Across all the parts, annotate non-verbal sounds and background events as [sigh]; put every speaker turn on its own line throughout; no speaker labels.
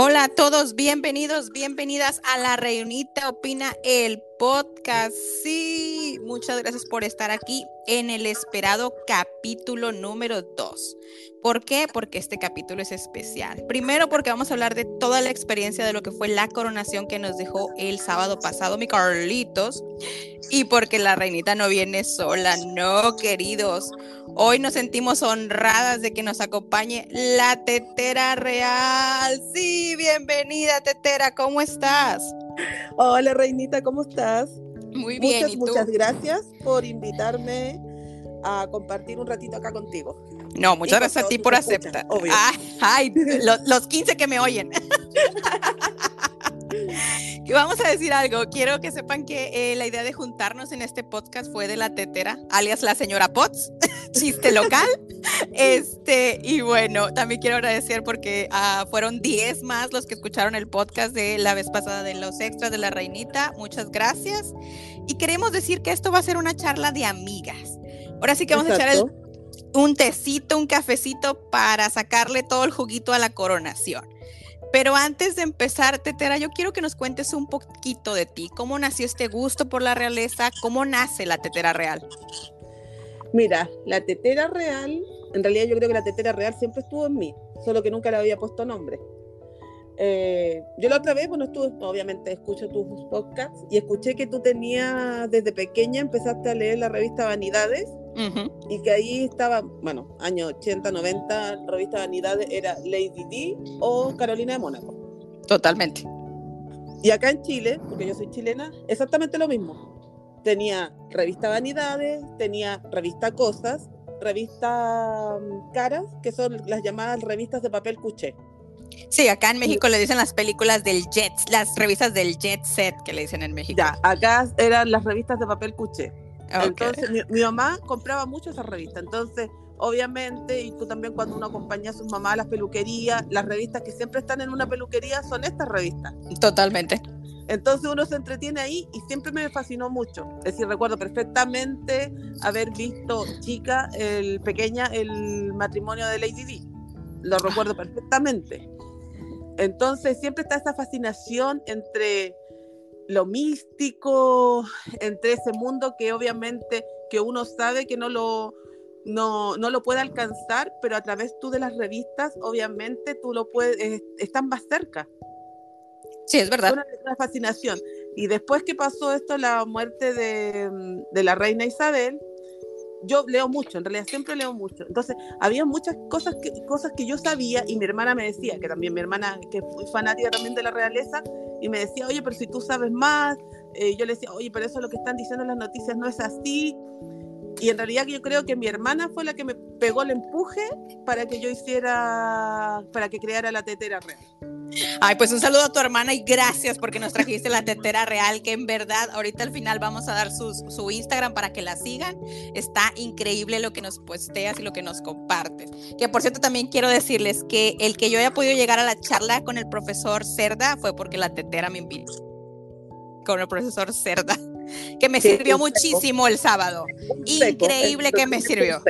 Hola a todos, bienvenidos, bienvenidas a la Reunita Opina, el podcast. Sí, muchas gracias por estar aquí en el esperado capítulo número 2. ¿Por qué? Porque este capítulo es especial. Primero porque vamos a hablar de toda la experiencia de lo que fue la coronación que nos dejó el sábado pasado mi Carlitos. Y porque la reinita no viene sola, no, queridos. Hoy nos sentimos honradas de que nos acompañe la tetera real. Sí, bienvenida tetera, ¿cómo estás?
Hola reinita, ¿cómo estás?
Muy bien.
Muchas, muchas gracias por invitarme a compartir un ratito acá contigo.
No, muchas gracias a ti por aceptar. Ah, ay, los, los 15 que me oyen. [laughs] [laughs] que vamos a decir algo. Quiero que sepan que eh, la idea de juntarnos en este podcast fue de la tetera, alias la señora Potts, [laughs] chiste local. [laughs] Este, y bueno, también quiero agradecer porque uh, fueron 10 más los que escucharon el podcast de la vez pasada de los extras de la reinita. Muchas gracias. Y queremos decir que esto va a ser una charla de amigas. Ahora sí que vamos Exacto. a echar el, un tecito, un cafecito para sacarle todo el juguito a la coronación. Pero antes de empezar, Tetera, yo quiero que nos cuentes un poquito de ti. ¿Cómo nació este gusto por la realeza? ¿Cómo nace la tetera real?
Mira, la tetera real, en realidad yo creo que la tetera real siempre estuvo en mí, solo que nunca le había puesto nombre. Eh, yo la otra vez, bueno, estuve, obviamente escucho tus podcasts y escuché que tú tenías, desde pequeña empezaste a leer la revista Vanidades uh -huh. y que ahí estaba, bueno, años 80, 90, la revista Vanidades era Lady D o Carolina de Mónaco.
Totalmente.
Y acá en Chile, porque yo soy chilena, exactamente lo mismo. Tenía revista Vanidades, tenía revista Cosas, revista um, Caras, que son las llamadas revistas de papel cuché.
Sí, acá en México le dicen las películas del Jet, las revistas del Jet Set que le dicen en México.
Ya, acá eran las revistas de papel cuché. Okay. Entonces, mi, mi, mamá compraba mucho esas revistas. Entonces, obviamente, y tú también cuando uno acompaña a sus mamás a las peluquerías, las revistas que siempre están en una peluquería son estas revistas.
Totalmente.
Entonces uno se entretiene ahí y siempre me fascinó mucho. Es decir, recuerdo perfectamente haber visto chica, el pequeña, el matrimonio de Lady D. Lo recuerdo perfectamente. Entonces siempre está esa fascinación entre lo místico, entre ese mundo que obviamente que uno sabe que no lo, no, no lo puede alcanzar, pero a través tú de las revistas, obviamente tú lo puedes, están más cerca.
Sí, es verdad.
Una, una, fascinación. Y después que pasó esto, la muerte de, de la reina Isabel, yo leo mucho, en realidad siempre leo mucho. Entonces, había muchas cosas que, cosas que yo sabía y mi hermana me decía, que también mi hermana, que es fanática también de la realeza, y me decía, oye, pero si tú sabes más, eh, yo le decía, oye, pero eso lo que están diciendo en las noticias no es así. Y en realidad yo creo que mi hermana fue la que me pegó el empuje para que yo hiciera, para que creara la tetera real.
Ay, pues un saludo a tu hermana y gracias porque nos trajiste la tetera real, que en verdad ahorita al final vamos a dar su, su, Instagram para que la sigan. Está increíble lo que nos posteas y lo que nos compartes. Que por cierto también quiero decirles que el que yo haya podido llegar a la charla con el profesor Cerda fue porque la tetera me invitó con el profesor Cerda, que me sí, sirvió muchísimo el sábado. Increíble que me sirvió.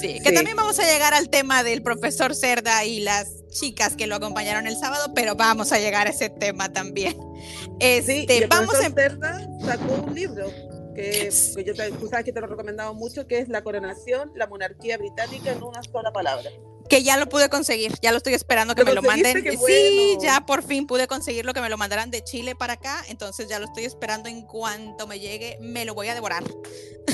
Sí, que sí. también vamos a llegar al tema del profesor Cerda y las chicas que lo acompañaron el sábado, pero vamos a llegar a ese tema también.
Este, sí, vamos a Cerda sacó un libro que, que yo te, tú sabes que te lo he recomendado mucho, que es La coronación, la monarquía británica en una sola palabra.
Que ya lo pude conseguir, ya lo estoy esperando que me lo manden.
Bueno.
Sí, ya por fin pude conseguirlo, que me lo mandaran de Chile para acá, entonces ya lo estoy esperando en cuanto me llegue, me lo voy a devorar.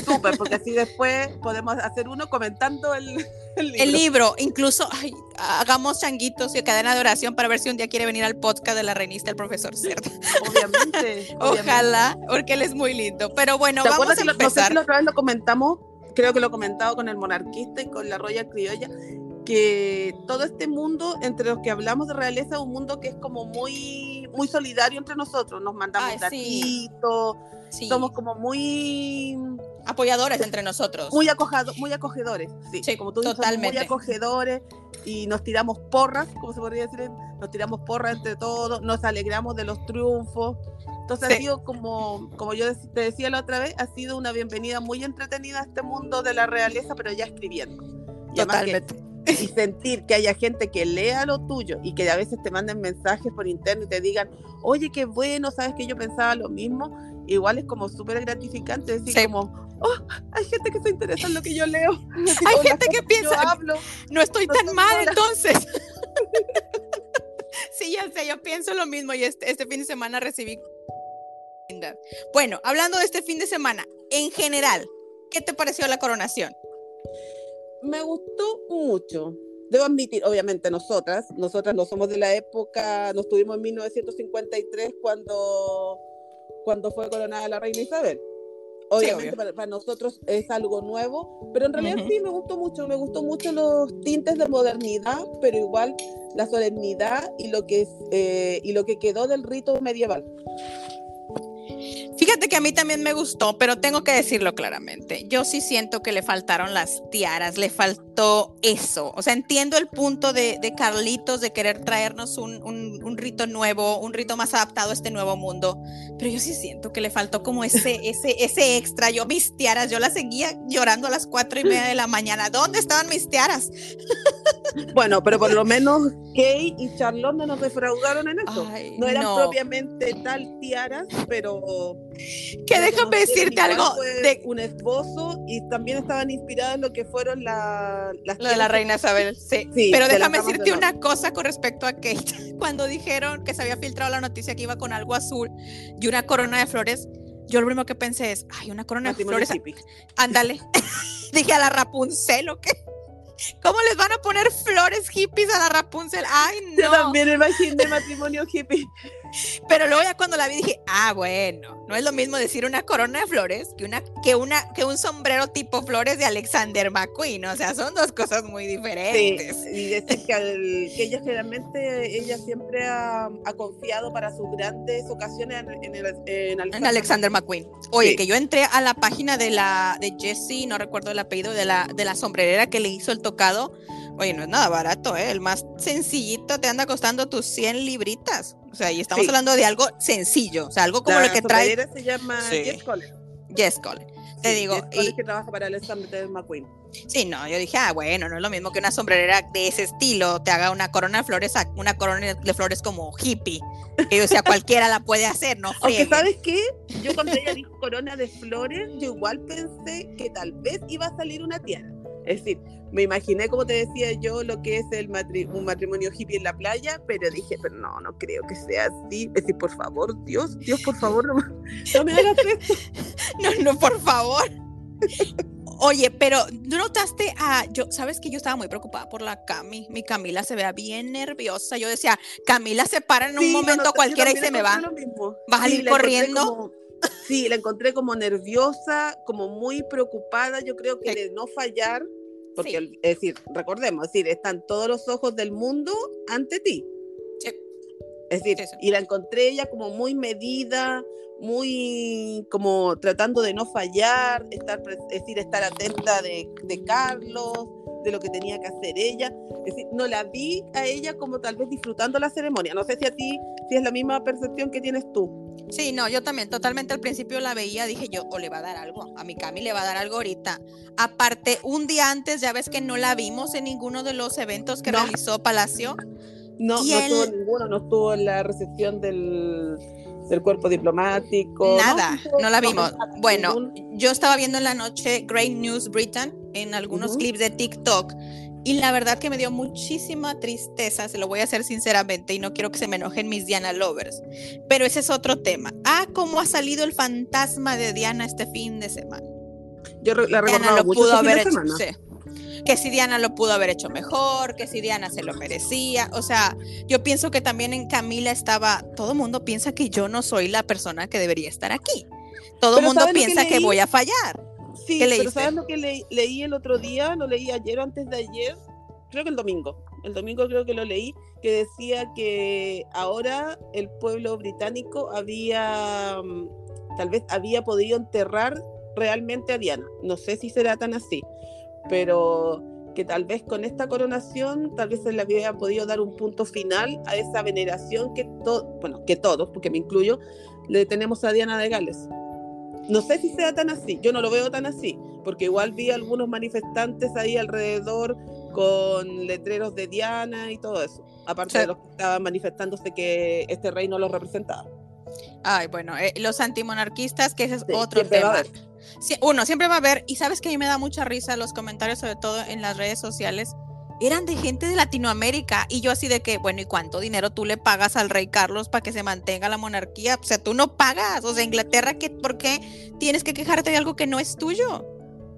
Súper, porque así [laughs] después podemos hacer uno comentando el, [laughs] el libro.
El libro, incluso ay, hagamos changuitos y cadena de oración para ver si un día quiere venir al podcast de la reinista el profesor Cerda. [laughs]
Obviamente,
Ojalá, obviamente. porque él es muy lindo. Pero bueno,
¿Te
vamos a
que lo,
empezar.
No sé si la otra vez lo comentamos, creo que lo he comentado con el monarquista y con la Royal Criolla, que todo este mundo entre los que hablamos de realeza es un mundo que es como muy muy solidario entre nosotros nos mandamos
Ay,
gatitos
sí. sí.
somos como muy
apoyadores entre nosotros
muy acojado, muy acogedores sí,
sí
como tú dices
totalmente.
muy acogedores y nos tiramos porras como se podría decir nos tiramos porras entre todos nos alegramos de los triunfos entonces sí. ha sido como, como yo te decía la otra vez, ha sido una bienvenida muy entretenida a este mundo de la realeza, pero ya escribiendo. Y
Totalmente
y sentir que haya gente que lea lo tuyo y que a veces te manden mensajes por internet y te digan, oye, qué bueno, sabes que yo pensaba lo mismo, igual es como súper gratificante decir como, oh, hay gente que se interesa en lo que yo leo. [laughs]
hay gente que piensa, hablo, no estoy tan mal entonces. [laughs] sí, ya sé, yo pienso lo mismo y este, este fin de semana recibí... Bueno, hablando de este fin de semana, en general, ¿qué te pareció la coronación?
Me gustó mucho. Debo admitir, obviamente nosotras, nosotras no somos de la época, nos tuvimos en 1953 cuando, cuando fue coronada la reina Isabel. Obviamente para, nosotros es algo nuevo, pero en realidad sí me gustó mucho, me gustó mucho los tintes de modernidad, pero igual la solemnidad y lo que, eh, y lo que quedó del rito medieval.
Fíjate que a mí también me gustó, pero tengo que decirlo claramente. Yo sí siento que le faltaron las tiaras, le faltó eso. O sea, entiendo el punto de, Carlitos de querer traernos un, un, rito nuevo, un rito más adaptado a este nuevo mundo, pero yo sí siento que le faltó como ese, [laughs] ese, ese extra. Yo mis tiaras, yo las seguía llorando a las cuatro y media de la mañana. ¿Dónde estaban mis tiaras? [laughs]
Bueno, pero por lo menos Kay y Charlotte no nos defraudaron en eso. no eran propiamente tal tiaras, pero
que déjame decirte algo
de un esposo y también estaban inspiradas en lo que fueron la,
las de la reina Isabel. Sí, pero déjame decirte una cosa con respecto a Kate. [laughs] Cuando dijeron que se había filtrado la noticia que iba con algo azul y una corona de flores, yo lo primero que pensé es, ay, una corona de flores. Ándale. [laughs] Dije a la Rapunzel o qué. ¿Cómo les van a poner flores hippies a la Rapunzel? Ay, no.
Yo también imaginé matrimonio hippie.
Pero luego ya cuando la vi dije, ah, bueno, no es lo mismo decir una corona de flores que, una, que, una, que un sombrero tipo flores de Alexander McQueen. O sea, son dos cosas muy diferentes.
y decir que, ella generalmente, ella siempre ha, confiado para sus grandes ocasiones en,
Alexander, McQueen. Oye, que yo entré a la página de la de Jesse, no recuerdo el apellido, de la, de la sombrerera que le hizo el tocado. Oye, no es nada barato, ¿eh? El más sencillito te anda costando tus 100 libritas. O sea, y estamos hablando de algo sencillo, o sea, algo como lo que trae.
se llama Jess Cole.
Jess. Te digo.
y... que trabaja para el de McQueen.
Sí, no, yo dije, ah, bueno, no es lo mismo que una sombrerera de ese estilo te haga una corona de flores, una corona de flores como hippie. Que o sea, [laughs] cualquiera la puede hacer, ¿no?
Aunque, ¿sabes qué? Yo cuando ella dijo corona de flores, yo igual pensé que tal vez iba a salir una tiara. Es decir, me imaginé, como te decía yo, lo que es el un matrimonio hippie en la playa, pero dije, pero no, no creo que sea así. Es decir, por favor, Dios, Dios, por favor, no, me hagas esto. [laughs]
no, no, por favor. Oye, pero ¿no notaste a yo? Sabes que yo estaba muy preocupada por la Cami. Mi Camila se vea bien nerviosa. Yo decía, Camila se para en un momento cualquiera y se me va. Va a salir corriendo.
sí, la encontré como nerviosa, como muy preocupada. Yo creo que de no fallar porque, es decir, recordemos, es decir, están todos los ojos del mundo ante ti. Es decir, y la encontré ella como muy medida, muy como tratando de no fallar, estar, es decir, estar atenta de, de Carlos, de lo que tenía que hacer ella. Es decir, no la vi a ella como tal vez disfrutando la ceremonia. No sé si a ti, si es la misma percepción que tienes tú.
Sí, no, yo también, totalmente al principio la veía, dije yo, o le va a dar algo, a mi Cami le va a dar algo ahorita. Aparte, un día antes, ya ves que no la vimos en ninguno de los eventos que realizó Palacio.
No, no estuvo ninguno, no estuvo en la recepción del, cuerpo diplomático.
Nada, no, la vimos. bueno, yo estaba viendo en la noche Great News Britain en algunos clips de TikTok y la verdad que me dio muchísima tristeza, se lo voy a hacer sinceramente, y no quiero que se me enojen mis Diana lovers. Pero ese es otro tema. Ah, cómo ha salido el fantasma de Diana este fin de semana.
Yo la Diana lo pudo
este haber hecho. Que si Diana lo pudo haber hecho mejor, que si Diana se lo merecía. O sea, yo pienso que también en Camila estaba. Todo el mundo piensa que yo no soy la persona que debería estar aquí. Todo el mundo piensa que voy a fallar.
Sí, pero ¿sabes lo que leí el otro día? Lo leí ayer o antes de ayer. Creo que el domingo. El domingo creo que lo leí, que decía que ahora el pueblo británico había, mm, tal vez había podido enterrar realmente a Diana. No sé si será tan así, pero que tal vez con esta coronación, tal vez se le había podido dar un punto final a esa veneración que, bueno, que todos, porque me incluyo, le tenemos a Diana de Gales. No sé si sea tan así, yo no lo veo tan así, porque igual vi algunos manifestantes ahí alrededor con letreros de Diana y todo eso. Aparte
Sí.
de los que estaban manifestándose que este rey no los representaba.
Ay, bueno, eh, los antimonarquistas, que ese es
Sí,
otro tema. Uno, siempre va a haber, y sabes que a mí me da mucha risa los comentarios, sobre todo en las redes sociales, eran de gente de Latinoamérica, y yo así de que, bueno, ¿y cuánto dinero tú le pagas al rey Carlos para que se mantenga la monarquía? O sea, tú no pagas, o sea, Inglaterra, ¿qué, ¿por qué tienes que quejarte de algo que no es tuyo?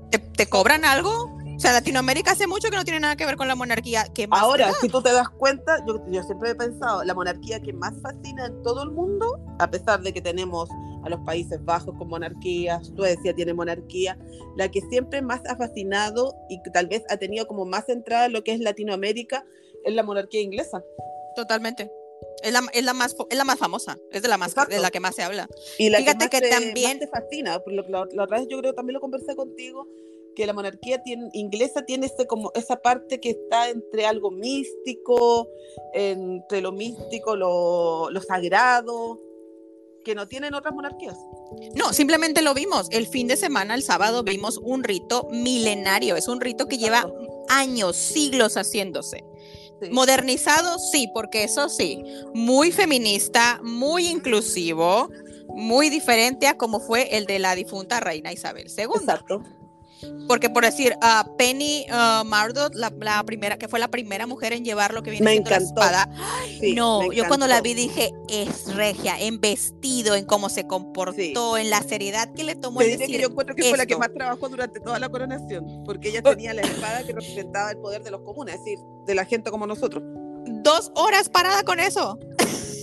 ¿Te, te cobran algo? O sea, Latinoamérica hace mucho que no tiene nada que ver con la monarquía. ¿Qué más
Ahora, si tú te das cuenta, yo, yo siempre he pensado, la monarquía que más fascina en todo el mundo, a pesar de que tenemos a los Países Bajos con monarquía, Suecia tiene monarquía, la que siempre más ha fascinado y que tal vez ha tenido como más entrada en lo que es Latinoamérica es la monarquía inglesa.
Totalmente. Es la, es la más, es la más famosa, es de la, más, de la que más se habla.
Y la
Fíjate
que,
que
más te,
también-
más te fascina, por lo que la, la otra vez yo creo también lo conversé contigo, que la monarquía tiene, inglesa tiene ese, como esa parte que está entre algo místico, entre lo místico, lo, lo sagrado, que no tienen otras monarquías.
No, simplemente lo vimos. El fin de semana, el sábado, vimos un rito milenario. Es un rito que lleva años, siglos haciéndose.
Sí.
Modernizado, sí, porque eso sí, muy feminista, muy inclusivo, muy diferente a como fue el de la difunta reina Isabel II.
Exacto.
Porque por decir, ah, Penny ah, Mardot, la, la primera, que fue la primera mujer en llevar lo que viene
Me
siendo la
encantó.
espada,
Sí,
no, yo cuando la vi dije, es regia, en vestido, en cómo se comportó, en la seriedad que le tomó el decir
que yo encuentro que fue la que
esto.
más trabajó durante toda la coronación, porque ella
Oh.
tenía la espada que representaba el poder de los comunes, es decir, de la gente como nosotros.
dos horas parada con eso,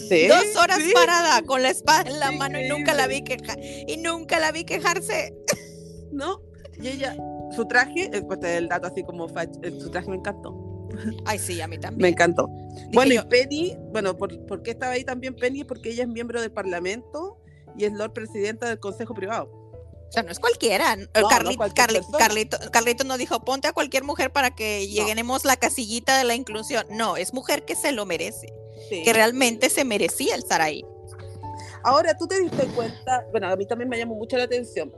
Sí, [laughs]
dos horas
sí.
parada con la espada en la mano y nunca la vi quejar, y nunca la vi quejarse.
¿no? Y ella, su traje, eh, pues te el dato así como eh, su traje me encantó.
Ay, sí, a mí
Me
también.
encantó.
Dije
bueno,
yo,
y Penny, bueno, ¿por, por qué estaba ahí también Penny? Porque ella es miembro del Parlamento y es Lord Presidenta del Consejo Privado.
o sea, no es cualquiera.
no
Carli-
cualquier
Carli-
persona.
Carlito, Carlito nos dijo, ponte a cualquier mujer para que lleguemos la casillita de la inclusión. No, es mujer que se lo merece,
Sí.
que realmente se merecía estar ahí.
Ahora, tú te diste cuenta, bueno, a mí también me llamó mucho la atención,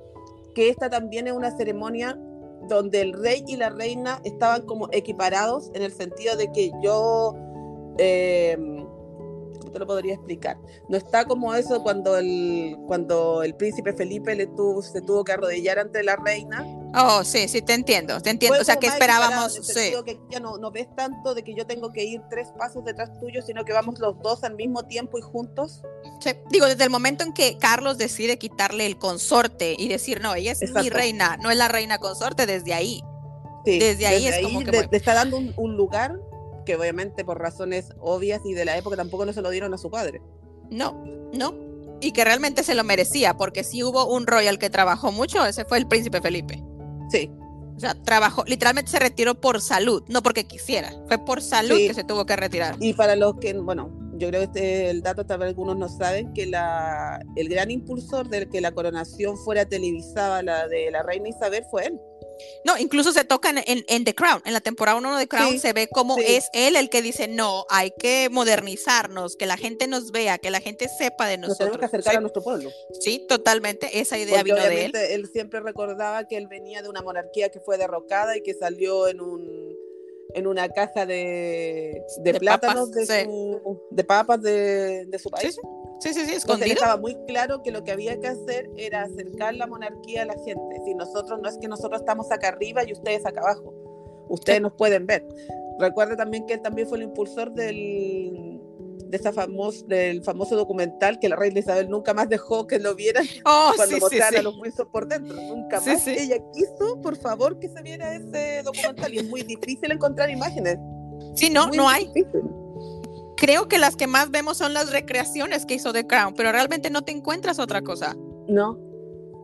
que esta también es una ceremonia donde el rey y la reina estaban como equiparados en el sentido de que yo, eh, ¿cómo te lo podría explicar? No está como eso cuando el, cuando el príncipe Felipe le tuvo, se tuvo que arrodillar ante la reina.
Oh, sí, sí, te entiendo, te entiendo.
Fue
O sea, que esperábamos, sí.
que ya no, no ves tanto de que yo tengo que ir tres pasos detrás tuyo, sino que vamos los dos al mismo tiempo y juntos.
Sí, Digo, desde el momento en que Carlos decide quitarle el consorte y decir, no, ella es mi
Exacto.
reina, no es la reina consorte, desde ahí.
Sí,
Desde ahí es como que
le,
bueno.
le está dando un, un lugar que obviamente por razones obvias y de la época tampoco no se lo dieron a su padre.
No, no. Y que realmente se lo merecía, porque si hubo un royal que trabajó mucho, ese fue el príncipe Felipe.
Sí,
O sea, trabajó, literalmente se retiró por salud, no porque quisiera, fue por salud
Sí.
que se tuvo que retirar.
y para los que, bueno, yo creo que este, el dato tal vez algunos no saben, que la, el gran impulsor de que la coronación fuera televisada, la de la reina Isabel, fue él.
No, incluso se toca en, en- The Crown, en la temporada 1 de Crown
Sí,
se ve como
sí.
es él el que dice, no, hay que modernizarnos, que la gente nos vea, que la gente sepa de
Nos tenemos
nosotros.
que acercar
Sí,
a nuestro pueblo.
sí, totalmente, esa idea
Porque
vino de él.
él. siempre recordaba que él venía de una monarquía que fue derrocada y que salió en un en una caja de, de,
De
plátanos
papas,
de, su, de papas de, de su
Sí,
país.
Sí, sí, sí, sí,
Entonces
escondido.
estaba muy claro que lo que había que hacer era acercar la monarquía a la gente. Si nosotros no es que nosotros estamos acá arriba y ustedes acá abajo. Ustedes
Sí.
nos pueden ver. Recuerda también que él también fue el impulsor del de esa famoso, del famoso documental que la reina Isabel nunca más dejó que lo vieran [laughs]
Oh,
cuando
sí,
mostraran
sí.
a los Windsor por dentro. Nunca más ella quiso, por favor, que se viera ese documental. Y es muy difícil encontrar imágenes.
Sí, no,
Muy
no hay. Creo que las que más vemos son las recreaciones que hizo The Crown, pero realmente no te encuentras otra cosa.
No.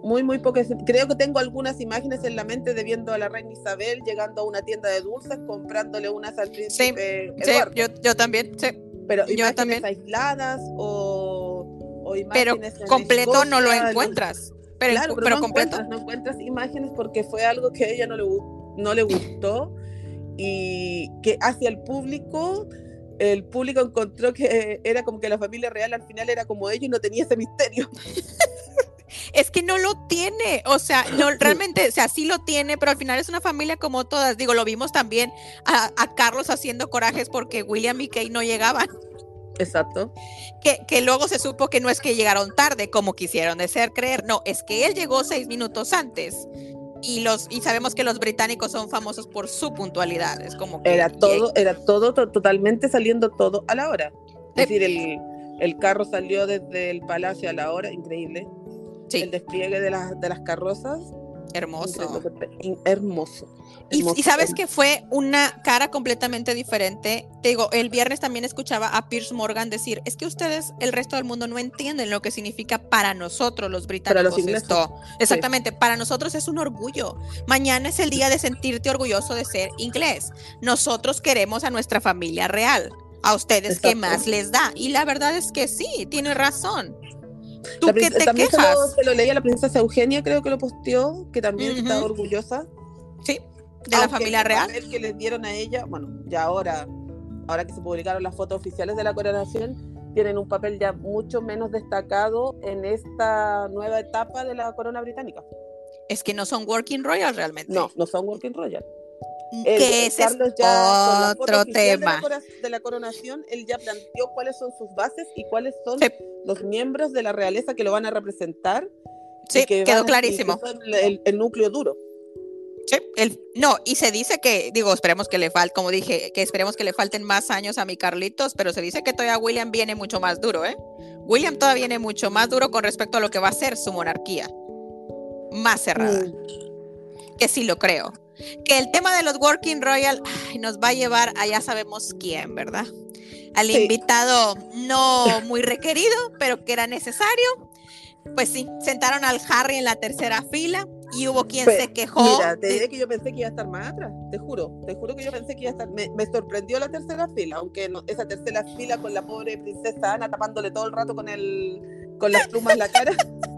Muy, muy pocas. Creo que tengo algunas imágenes en la mente de viendo a la reina Isabel llegando a una tienda de dulces, comprándole unas al príncipe
Sí,
Eduardo.
yo, yo también, sí.
pero
yo
imágenes
también.
aisladas o, o
Pero
imágenes en
completo no lo
Escocia, en-
encuentras. Pero,
claro, pero,
pero
no
completo.
encuentras, no encuentras imágenes porque fue algo que a ella no le, no le gustó y que hacia el público, el público encontró que era como que la familia real al final era como ellos y no tenía ese misterio. [laughs]
es que no lo tiene, o sea, no, realmente, o sea, sí lo tiene, pero al final es una familia como todas. Digo, lo vimos también a, a Carlos haciendo corajes porque William y Kate no llegaban.
Exacto.
Que, que, luego se supo que no es que llegaron tarde, como quisieron de ser creer, no, es que él llegó seis minutos antes. Y, los, y sabemos que los británicos son famosos por su puntualidad. Es como que
era todo, era todo to totalmente saliendo todo a la hora. Es decir, el, el, carro salió desde el palacio a la hora, increíble. Sí. El despliegue de, la, de las carrozas
Hermoso.
Hermoso.
Y, y, sabes que fue una cara completamente diferente. Te digo, el viernes también escuchaba a Pierce Morgan decir, es que ustedes, el resto del mundo, no entienden lo que significa para nosotros los británicos
los
esto. Exactamente, sí. para nosotros es un orgullo. Mañana es el día de sentirte orgulloso de ser inglés. Nosotros queremos a nuestra familia real. A ustedes. ¿qué más les da? Y la verdad es que sí, tiene razón. ¿Tú
la
qué te
también
quejas?
Se lo, se lo leí a la princesa Eugenia, creo que lo posteó, que también uh -huh. está orgullosa.
Sí, de la familia real.
El que les dieron a ella, bueno, ya ahora, ahora que se publicaron las fotos oficiales de la coronación, tienen un papel ya mucho menos destacado en esta nueva etapa de la corona británica.
Es que no son working royal realmente.
No, no son working royal.
Que ese es ya, otro tema.
De la, de la, coronación, él ya planteó cuáles son sus bases y cuáles son sí. los miembros de la realeza que lo van a representar.
Sí,
que
quedó clarísimo.
El, el, el, núcleo duro.
Sí, el, no, y se dice que, digo, esperemos que le falte, como dije, que esperemos que le falten más años a mi Carlitos, pero se dice que todavía William viene mucho más duro, ¿eh? William todavía viene mucho más duro con respecto a lo que va a ser su monarquía. Más cerrada. Mm. Que sí lo creo que el tema de los Working Royal ay, nos va a llevar a ya sabemos quién, ¿verdad? Al sí. invitado no muy requerido, pero que era necesario. Pues sí, sentaron al Harry en la tercera fila y hubo quien
pues,
se quejó.
Mira, te diré que yo pensé que iba a estar más atrás, te juro, te juro que yo pensé que iba a estar. Me, me sorprendió la tercera fila, aunque no, esa tercera fila con la pobre princesa Ana tapándole todo el rato con el con las plumas en la cara. [laughs]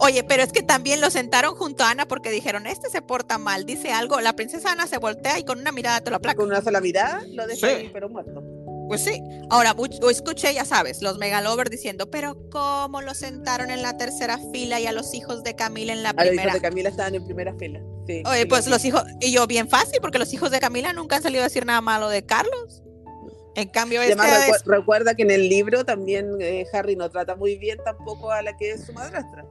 Oye, pero es que también lo sentaron junto a Ana porque dijeron, este se porta mal, dice algo, la princesa Ana se voltea y con una mirada te lo aplaca.
Con una sola mirada lo deja sí. ahí, pero muerto.
Pues sí. Ahora, escuché, ya sabes, los megalovers diciendo, pero ¿cómo lo sentaron en la tercera fila y a los hijos de Camila en la primera?
A los hijos de Camila estaban en primera fila. Sí,
Oye,
sí,
pues los hijos, y yo bien fácil, porque los hijos de Camila nunca han salido a decir nada malo de Carlos. En cambio,
este además,
es...
recuerda que en el libro también eh, Harry no trata muy bien tampoco a la que es su madrastra.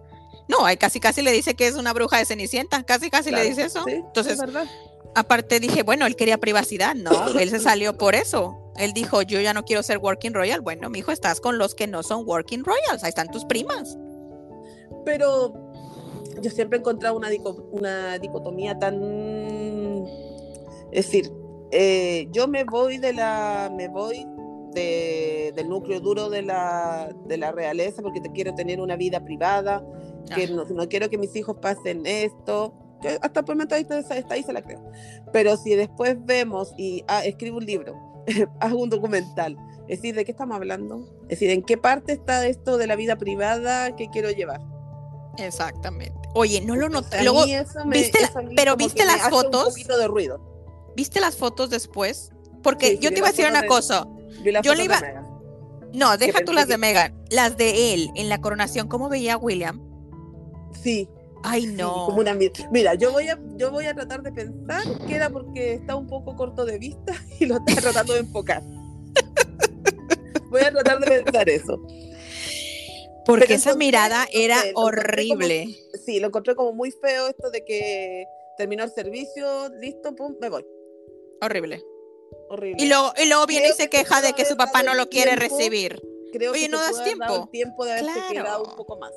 No, ahí casi casi le dice que es una bruja de Cenicienta, casi casi
claro,
le dice eso.
Sí,
Entonces,
es
aparte dije, bueno, él quería privacidad, no, [laughs] él se salió por eso. Él dijo, yo ya no quiero ser working royal. Bueno, mi hijo, estás con los que no son working royals, ahí están tus primas.
Pero yo siempre he encontrado una, una dicotomía tan, es decir, eh, yo me voy de la, me voy de, del núcleo duro de la, de la realeza porque te quiero tener una vida privada, que no, no, quiero que mis hijos pasen esto. Yo hasta por el momento ahí, está ahí se la creo. Pero si después vemos y ah, escribo un libro, [laughs] hago un documental, es decir, ¿de qué estamos hablando? Es decir, ¿en qué parte está esto de la vida privada que quiero llevar?
Exactamente. Oye, no lo noté. Luego, me, ¿viste la, pero viste las fotos.
Un poquito de ruido.
¿Viste las fotos después? Porque sí, yo te iba a decir una
de,
cosa. Yo le iba. No, deja tú las que... de Megan. Las de él en la coronación, ¿cómo veía a William?
Sí.
Ay, no.
Sí, como una... Mira, yo voy, a, yo voy a tratar de pensar que era porque está un poco corto de vista [laughs] y lo está tratando de enfocar. voy a tratar de pensar eso.
Porque Pero esa mirada era horrible.
Como, sí, lo encontré como muy feo esto de que terminó el servicio, listo, pum, me voy.
Horrible.
Horrible.
Y luego, y luego viene y se queja de que su papá no lo quiere recibir.
Creo
Oye,
que
no das tiempo.
tiempo de haberse
claro.
quedado un poco más.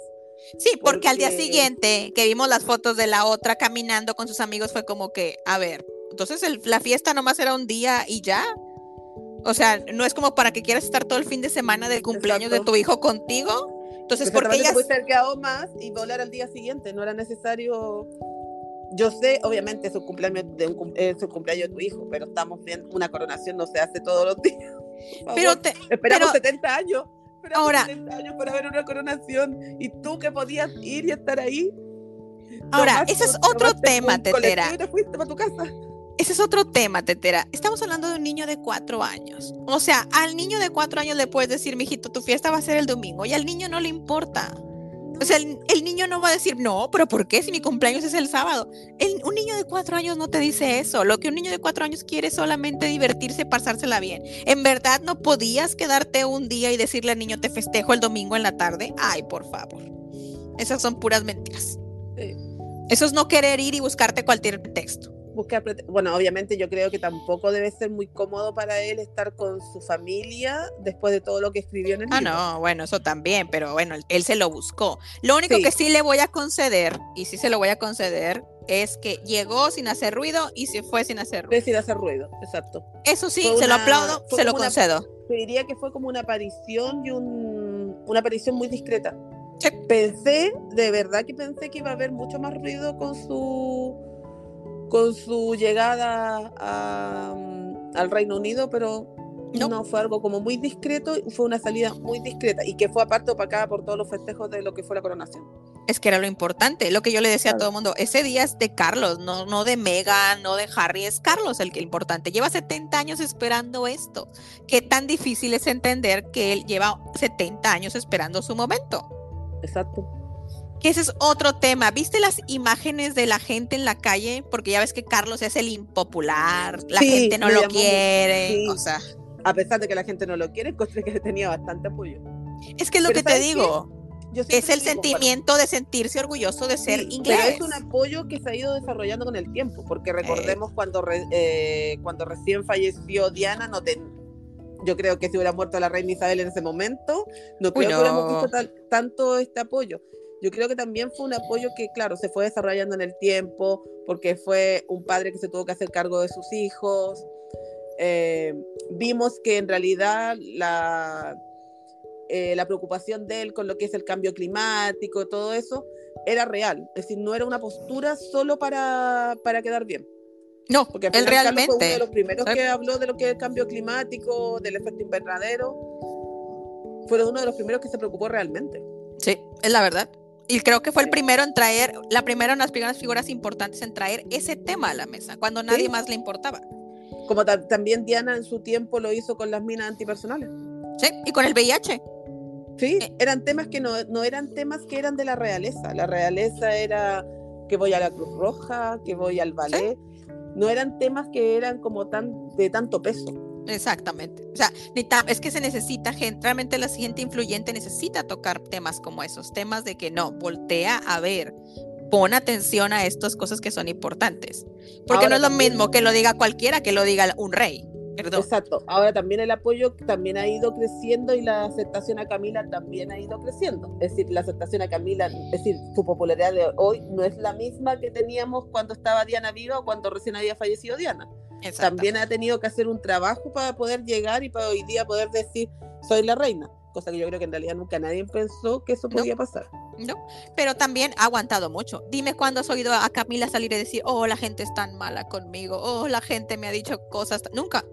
Sí, porque, porque, al día siguiente que vimos las fotos de la otra caminando con sus amigos fue como que, a ver, entonces el, la fiesta nomás era un día y ya. O sea, no es como para que quieras estar todo el fin de semana del cumpleaños
Exacto.
de tu hijo contigo. Entonces,
porque
¿por qué
ella pudiste haber quedado más y volar al día siguiente? No era necesario. Yo sé, obviamente, es el cumpleaños de, un, es el cumpleaños de tu hijo, pero estamos viendo una coronación, no se hace todos los [laughs] días.
Pero te,
Esperamos
pero,
70 años.
Ahora,
70 años para ver una coronación y tú que podías ir y estar ahí.
Ahora, ese es otro tema, Tetera.
Y te fuiste para tu casa.
Ese es otro tema, Tetera. Estamos hablando de un niño de cuatro años. O sea, al niño de cuatro años le puedes decir, mijito, tu fiesta va a ser el domingo, y al niño no le importa. O sea, el, el, niño no va a decir, no, pero ¿por qué si mi cumpleaños es el sábado? El, un niño de cuatro años no te dice eso. Lo que un niño de cuatro años quiere es solamente divertirse, pasársela bien. ¿En verdad no podías quedarte un día y decirle al niño, te festejo el domingo en la tarde? Ay, por favor. Esas son puras mentiras. Sí. Eso es no querer ir y buscarte cualquier pretexto
bueno, obviamente yo creo que tampoco debe ser muy cómodo para él estar con su familia después de todo lo que escribió en el
ah, no, bueno, eso también, pero bueno, él se lo buscó. Lo único que sí le voy a conceder, y sí se lo voy a conceder, es que llegó sin hacer ruido y se fue sin hacer ruido.
Sin hacer ruido, exacto.
Eso sí, se lo aplaudo, se lo concedo.
Te diría que fue como una aparición y un, una aparición muy discreta. Pensé, de verdad que pensé que iba a haber mucho más ruido con su con su llegada mm, al Reino Unido, pero no. fue algo como muy discreto, fue una salida muy discreta y que fue aparte opacada por todos los festejos de lo que fue la coronación.
Es que era lo importante, lo que yo le decía a todo el mundo, ese día es de Carlos, no, no de Megan, no de Harry, es Carlos el que importante. Lleva 70 años esperando esto. Qué tan difícil es entender que él lleva 70 años esperando su momento.
Exacto
que ese es otro tema. ¿Viste las imágenes de la gente en la calle? Porque ya ves que Carlos es el impopular, la gente no lo quiere, o sea.
A pesar de que la gente no lo quiere, encontré que tenía bastante apoyo.
Es que es lo que te digo. Es el sentimiento de sentirse orgulloso de ser inglés.
Pero es un apoyo que se ha ido desarrollando con el tiempo, porque recordemos cuando, eh, cuando recién falleció Diana, no yo creo que si hubiera muerto la reina Isabel en ese momento, no creo que hubiéramos visto tanto este apoyo yo creo que también fue un apoyo que, claro, se fue desarrollando en el tiempo, porque fue un padre que se tuvo que hacer cargo de sus hijos. Eh, vimos que en realidad la, eh, la preocupación de él con lo que es el cambio climático, todo eso, era real. Es decir, no era una postura solo para, para quedar bien.
No, porque él realmente. Fue
uno de los primeros que habló de lo que es el cambio climático, del efecto invernadero. Fue uno de los primeros que se preocupó realmente.
Sí, es la verdad. Y creo que fue el primero en traer, la primera, las primeras figuras importantes en traer ese tema a la mesa, cuando nadie más le importaba.
Como también Diana en su tiempo lo hizo con las minas antipersonales.
Sí, y con el VIH.
Sí, eh. eran temas que no, no eran temas que eran de la realeza. La realeza era que voy a la Cruz Roja, que voy al ballet. No eran temas que eran como tan de tanto peso.
Exactamente. O sea, es que se necesita gente, realmente la gente influyente necesita tocar temas como esos, temas de que no, voltea a ver, pon atención a estas cosas que son importantes. Porque no es lo mismo que lo diga cualquiera que lo diga un rey.
Exacto. Ahora también el apoyo también ha ido creciendo y la aceptación a Camila también ha ido creciendo. Es decir, la aceptación a Camila, es decir, su popularidad de hoy no es la misma que teníamos cuando estaba Diana viva o cuando recién había fallecido Diana. También ha tenido que hacer un trabajo para poder llegar y para hoy día poder decir, soy la reina. Cosa que yo creo que en realidad nunca nadie pensó que eso podía pasar.
No, pero también ha aguantado mucho. Dime cuándo has oído a Camila salir y decir, oh, la gente es tan mala conmigo, oh, la gente me ha dicho cosas. Nunca.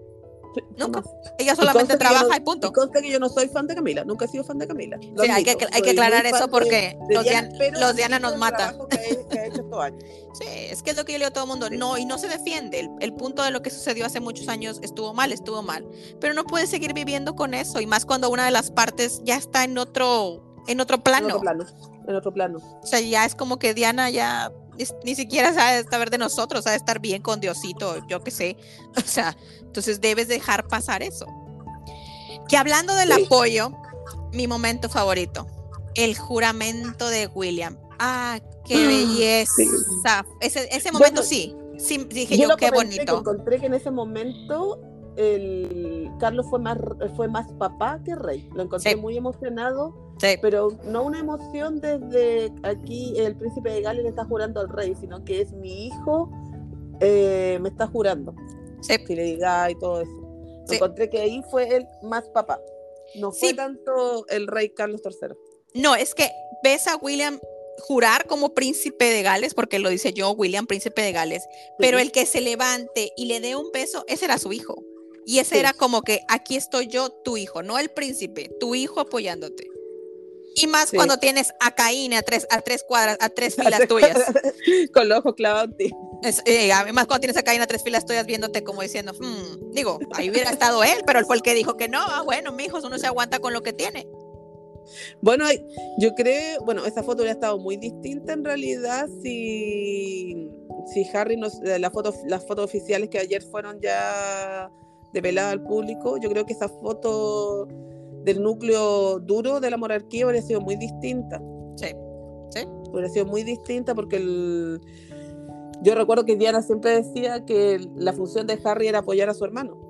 Nunca. Ella solamente trabaja y, punto.
Y consta que yo no soy fan de Camila, nunca he sido fan de Camila.
sí, hay que, hay que aclarar eso porque los, Diana, nos matan. [laughs] sí, es que es lo que yo le digo a todo el mundo. No, y no se defiende. El, el, punto de lo que sucedió hace muchos años estuvo mal, estuvo mal. Pero no puedes seguir viviendo con eso. Y más cuando una de las partes ya está en otro, en otro plano. En
otro plano. En otro plano.
O sea, ya es como que Diana ya ni siquiera sabe saber de nosotros, sabe estar bien con Diosito, yo qué sé. [laughs] O sea, entonces debes dejar pasar eso. Que hablando del apoyo, mi momento favorito, el juramento de William. Ah, qué ah, belleza. Ese, ese momento sí. Sí, dije yo, qué bonito.
encontré que en ese momento el Carlos fue más fue más papá que rey. Lo encontré muy emocionado, pero no una emoción desde aquí el príncipe de Gales le está jurando al rey, sino que es mi hijo eh, me está jurando. Sí. Diga y todo eso. Encontré que ahí fue él más papá. No fue tanto el rey Carlos III.
No, es que ves a William jurar como príncipe de Gales, porque lo dice yo, William, príncipe de Gales, pero el que se levante y le dé un beso, ese era su hijo. Y ese era como que aquí estoy yo, tu hijo, no el príncipe, tu hijo apoyándote. Y más cuando tienes a Caín a tres, a tres cuadras, a tres [laughs] filas tuyas. [laughs]
Con los ojos clavados en ti.
Eh, además, cuando tienes a Caín a tres filas tuyas viéndote como diciendo, hmm", digo, ahí hubiera estado él, pero él fue el que dijo que no, ah, bueno, mi hijo, uno se aguanta con lo que tiene.
Bueno, yo creo, bueno, esa foto hubiera estado muy distinta en realidad si, si Harry nos, eh, la foto, las fotos oficiales que ayer fueron ya develadas al público, yo creo que esa foto del núcleo duro de la monarquía hubiera sido muy distinta.
Sí, sí.
Hubiera sido muy distinta porque el, yo recuerdo que Diana siempre decía que la función de Harry era apoyar a su hermano.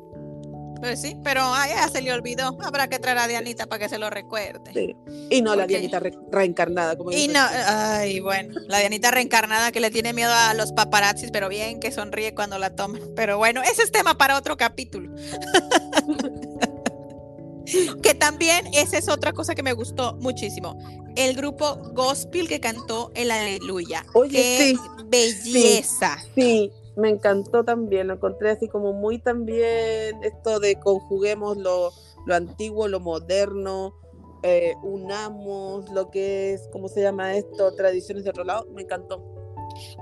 Pues sí, pero ay, ya se le olvidó. Habrá que traer a Dianita para que se lo recuerde.
Sí. Y no la Dianita reencarnada. Como
y no, ay, bueno, la Dianita reencarnada que le tiene miedo a los paparazzis, pero bien que sonríe cuando la toman. Pero bueno, ese es tema para otro capítulo. [laughs] que también esa es otra cosa que me gustó muchísimo. El grupo gospel que cantó el Aleluya.
Oye,
Qué belleza.
sí me encantó también, lo encontré así como muy también esto de conjuguemos lo, lo antiguo, lo moderno, eh, unamos lo que es, ¿cómo se llama esto? Tradiciones de otro lado, me encantó.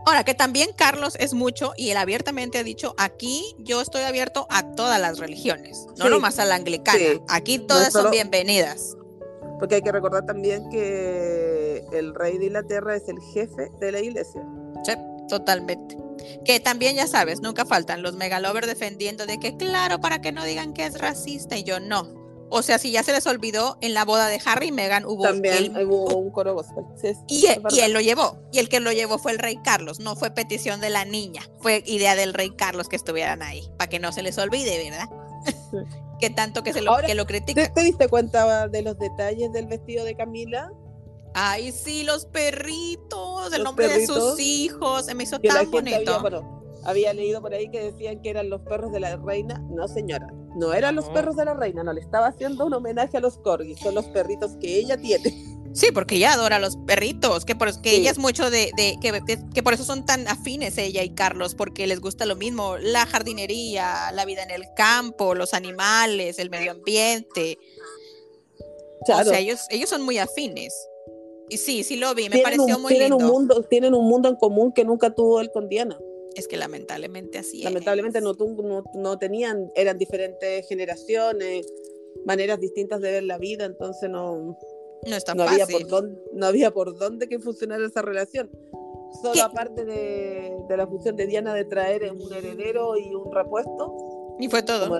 Ahora, que también Carlos es mucho y él abiertamente ha dicho, aquí yo estoy abierto a todas las religiones, no nomás a la anglicana, aquí todas son bienvenidas.
Porque hay que recordar también que el rey de Inglaterra es el jefe de la iglesia.
Sí, totalmente. Que también ya sabes, nunca faltan los megalovers defendiendo de que claro, para que no digan que es racista y yo no. O sea, si ya se les olvidó, en la boda de Harry y Meghan hubo,
También hubo un coro gospel.
y, él lo llevó. Y el que lo llevó fue el rey Carlos. No fue petición de la niña. Fue idea del rey Carlos que estuvieran ahí. Para que no se les olvide, ¿verdad? [laughs] que tanto que se lo, que lo critica.
¿Te diste cuenta de los detalles del vestido de Camila?
Ay, sí, los perritos, el nombre de sus hijos, se me hizo tan bonito.
Había, leído por ahí que decían que eran los perros de la reina. No, señora, no eran los perros de la reina, no, le estaba haciendo un homenaje a los corgis, son los perritos que ella tiene.
Sí, porque ella adora a los perritos, que por que ella es mucho de, de que, que, por eso son tan afines ella y Carlos, porque les gusta lo mismo, la jardinería, la vida en el campo, los animales, el medio ambiente. O sea, ellos, ellos son muy afines. Y sí, sí lo vi, me pareció muy
tienen
lindo.
Un mundo, tienen un mundo en común que nunca tuvo él con Diana.
Es que lamentablemente así
Lamentablemente no, no, no, tenían, eran diferentes generaciones, maneras distintas de ver la vida, entonces no,
no, está
no había por dónde, no había por dónde que funcionara esa relación. Solo aparte de, de, la función de Diana de traer un heredero y un repuesto.
Y fue todo.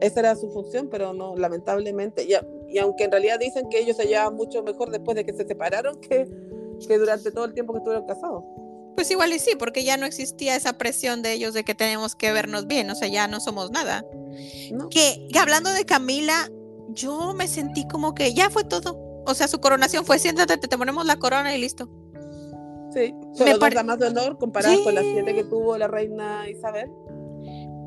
Esa era su función, pero no, lamentablemente, ya, y aunque en realidad dicen que ellos se llevaban mucho mejor después de que se separaron que, que durante todo el tiempo que estuvieron casados.
Pues igual y sí, porque ya no existía esa presión de ellos de que tenemos que vernos bien, o sea, ya no somos nada. Que, hablando de Camila, yo me sentí como que ya fue todo. O sea, su coronación fue siéntate, te, ponemos la corona y listo.
Sí, son dos damas de honor comparadas con las siete que tuvo la reina Isabel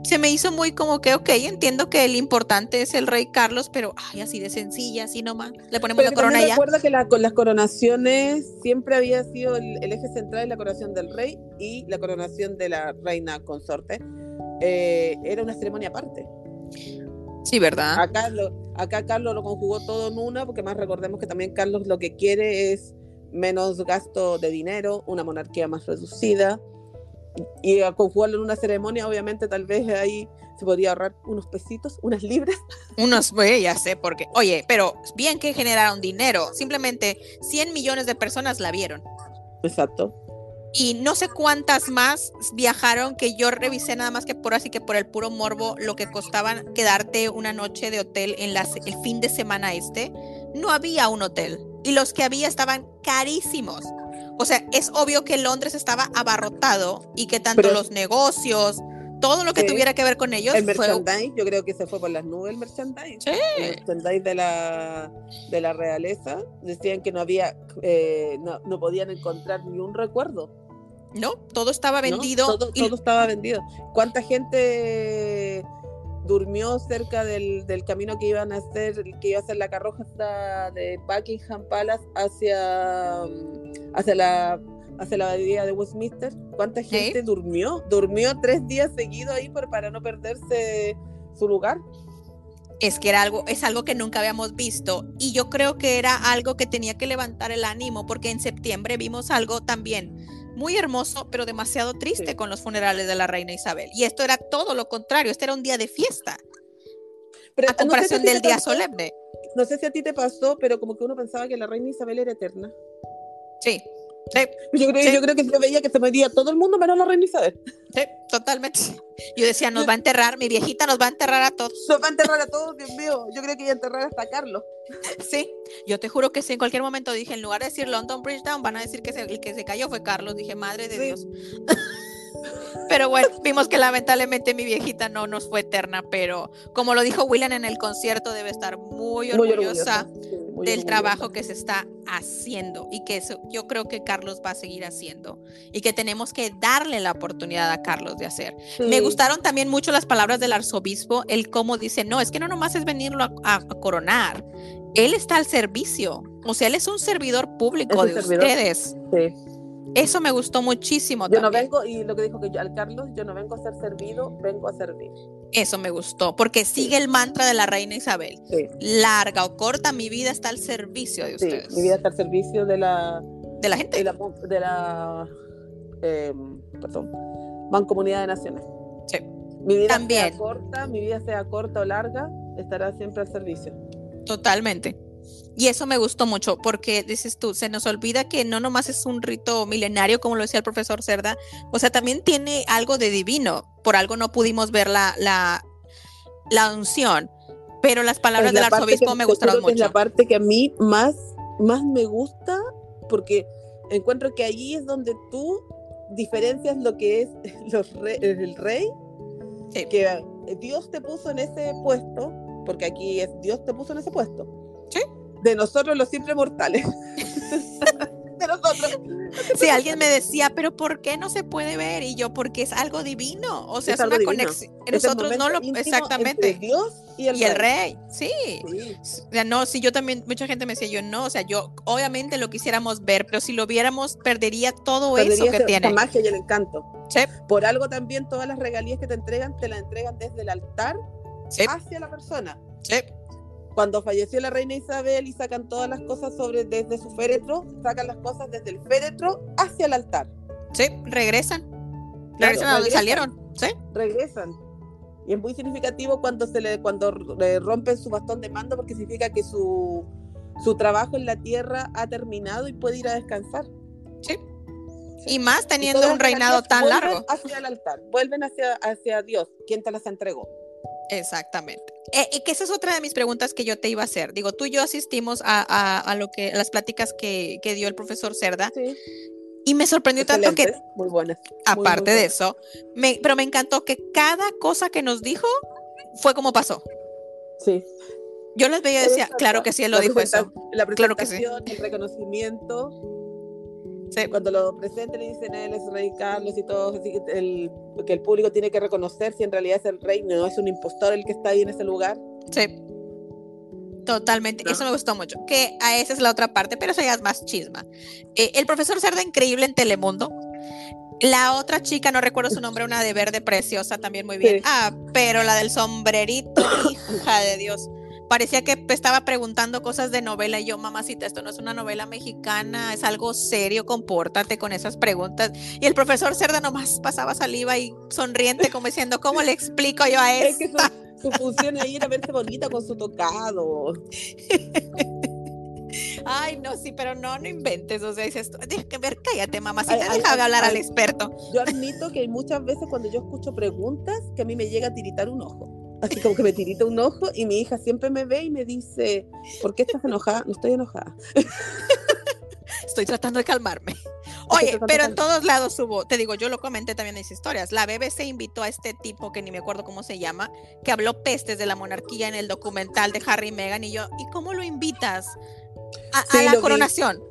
se me hizo muy como que, ok, entiendo que el importante es el rey Carlos, pero ay, así de sencilla, así nomás. Le ponemos la corona ya.
Recuerda que la, con las coronaciones siempre había sido el, eje central la coronación del rey y la coronación de la reina consorte. Eh, era una ceremonia aparte.
Sí, ¿verdad?
Acá, acá Carlos lo conjugó todo en una, porque más recordemos que también Carlos lo que quiere es menos gasto de dinero, una monarquía más reducida y a conjugarlo en una ceremonia, obviamente tal vez ahí se podría ahorrar unos pesitos, unas libras.
Unos, pues, ya sé, porque, oye, pero bien que generaron dinero, simplemente 100 millones de personas la vieron.
Exacto.
Y no sé cuántas más viajaron que yo revisé nada más que por así que por el puro morbo lo que costaban quedarte una noche de hotel en las, el fin de semana este. No había un hotel y los que había estaban carísimos. O sea, es obvio que Londres estaba abarrotado y que tanto los negocios, todo lo que tuviera que ver con ellos.
El merchandise, yo creo que se fue por las nubes el merchandise.
Sí.
El merchandise de la, de la realeza. Decían que no había, eh, no, podían encontrar ni un recuerdo.
No, todo estaba vendido.
todo, todo estaba vendido. ¿Cuánta gente durmió cerca del, del, camino que iban a hacer, que iba a ser la carroza de Buckingham Palace hacia, hacia la hacia la abadía de Westminster. ¿Cuánta gente durmió? Durmió tres días seguidos ahí por, para no perderse su lugar.
Es que era algo, es algo que nunca habíamos visto y yo creo que era algo que tenía que levantar el ánimo porque en septiembre vimos algo también muy hermoso, pero demasiado triste con los funerales de la reina Isabel. Y esto era todo lo contrario, este era un día de fiesta. Pero, a comparación del día solemne.
no sé si a ti te pasó, pero como que uno pensaba que la reina Isabel era eterna.
Sí, Sí,
yo, creo,
sí.
yo creo que yo veía que se metía todo el mundo menos la reina Isabel.
Sí, totalmente. Yo decía, nos va a enterrar, mi viejita nos va a enterrar a todos.
Nos va a enterrar a todos, Dios mío. Yo creo que iba a enterrar hasta a Carlos.
Sí, yo te juro que sí, en cualquier momento dije, en lugar de decir London Bridge Down, van a decir que se- el que se cayó fue Carlos. Dije, madre de
Sí.
Dios. [laughs] pero bueno, vimos que lamentablemente mi viejita no nos fue eterna, pero como lo dijo William en el concierto, debe estar muy
Muy
orgullosa
muy
del
orgullosa.
trabajo que se está haciendo y que eso yo creo que Carlos va a seguir haciendo y que tenemos que darle la oportunidad a Carlos de hacer. Me gustaron también mucho las palabras del arzobispo, el cómo dice, no, es que no nomás es venirlo a, a- a coronar, él está al servicio, o sea, él es un servidor público
Es
de
servidor.
ustedes.
Sí.
Eso me gustó muchísimo.
Yo no vengo, y lo que dijo que yo, al Carlos, yo no vengo a ser servido, vengo a servir.
Eso me gustó, porque sigue el mantra de la reina Isabel.
Sí,
Larga o corta, mi vida está al servicio de
sí.
ustedes,
Mi vida está al servicio de la,
de la gente.
de la, de la eh, perdón, Mancomunidad de Naciones.
Sí.
Mi vida
También.
sea corta, mi vida sea corta o larga, estará siempre al servicio.
Totalmente. Y eso me gustó mucho porque dices tú, se nos olvida que no nomás es un rito milenario, como lo decía el profesor Cerda, o sea, también tiene algo de divino. Por algo no pudimos ver la, la, la unción, pero las palabras
la
del arzobispo
que-
me gustaron
que Es la
mucho.
parte que a mí más, más me gusta porque encuentro que allí es donde tú diferencias lo que es [laughs] los re- el rey,
Sí.
que Dios te puso en ese puesto, porque aquí es Dios te puso en ese puesto.
Sí.
De nosotros los simples mortales. [laughs] de nosotros.
Si alguien me decía, pero ¿por qué no se puede ver? Y yo, porque es algo divino, o sea,
Es
una conexión. Nosotros no lo, exactamente.
Dios y el,
Y el rey, sí.
Sí.
O sea, no, si yo también, mucha gente me decía, yo no, o sea, yo obviamente lo quisiéramos ver, pero si lo viéramos, perdería todo
Perdería
eso que tiene.
esa magia y el encanto.
Sí,
Por algo también todas las regalías que te entregan, te las entregan desde el altar hacia la persona.
sí,
Cuando falleció la reina Isabel y sacan todas las cosas sobre desde su féretro, sacan las cosas desde el féretro hacia el altar.
sí, regresan.
Claro,
regresan a donde salieron, sí,
Regresan. Y es muy significativo cuando se le cuando le rompen su bastón de mando porque significa que su, su trabajo en la tierra ha terminado y puede ir a descansar.
sí. Y más teniendo un reinado tan largo.
Hacia el altar, vuelven hacia, hacia Dios, quien te las entregó.
Exactamente. Eh, y que esa es otra de mis preguntas que yo te iba a hacer. Digo, tú y yo asistimos a, a- a lo que, a las pláticas que, que dio el profesor Cerda
Sí,
y me sorprendió tanto que
muy buenas.
aparte
muy
de
buenas.
eso, me, pero me encantó que cada cosa que nos dijo fue como pasó.
Sí.
Yo les veía y decía, claro que sí, él lo
la
dijo eso.
La
Claro que sí.
presentación, el reconocimiento,
Sí,
cuando lo presenten y dicen él es rey Carlos y todo, así que el, que el público tiene que reconocer si en realidad es el rey, no es un impostor el que está ahí en ese lugar.
sí. Totalmente,
¿No?
eso me gustó mucho. Que a esa es la otra parte, pero eso ya es más chisma. Eh, el profesor Cerda, increíble en Telemundo. La otra chica, no recuerdo su nombre, una de verde preciosa también muy bien.
Sí.
Ah, pero la del sombrerito, [coughs] hija de Dios. Parecía que estaba preguntando cosas de novela y yo, mamacita, esto no es una novela mexicana, es algo serio, compórtate con esas preguntas. Y el profesor Cerda nomás pasaba saliva y sonriente como diciendo, ¿cómo le explico yo a [laughs]
Es
esto?
que su, su función ahí era verse bonita con su tocado. [laughs]
Ay, no, sí, pero no, no inventes. O sea, dices, deja que ver, cállate, mamacita,
Ay,
deja
ay,
hablar al experto.
Yo admito que muchas veces cuando yo escucho preguntas que a mí me llega a tiritar un ojo. Así como que me tirita un ojo y mi hija siempre me ve y me dice, ¿por qué estás enojada? No estoy enojada. [laughs]
Estoy tratando de calmarme. Oye, pero en todos lados hubo, te digo, yo lo comenté también en mis historias. La BBC invitó a este tipo que ni me acuerdo cómo se llama, que habló pestes de la monarquía en el documental de Harry y Meghan. Y yo, ¿y cómo lo invitas a, la
vi.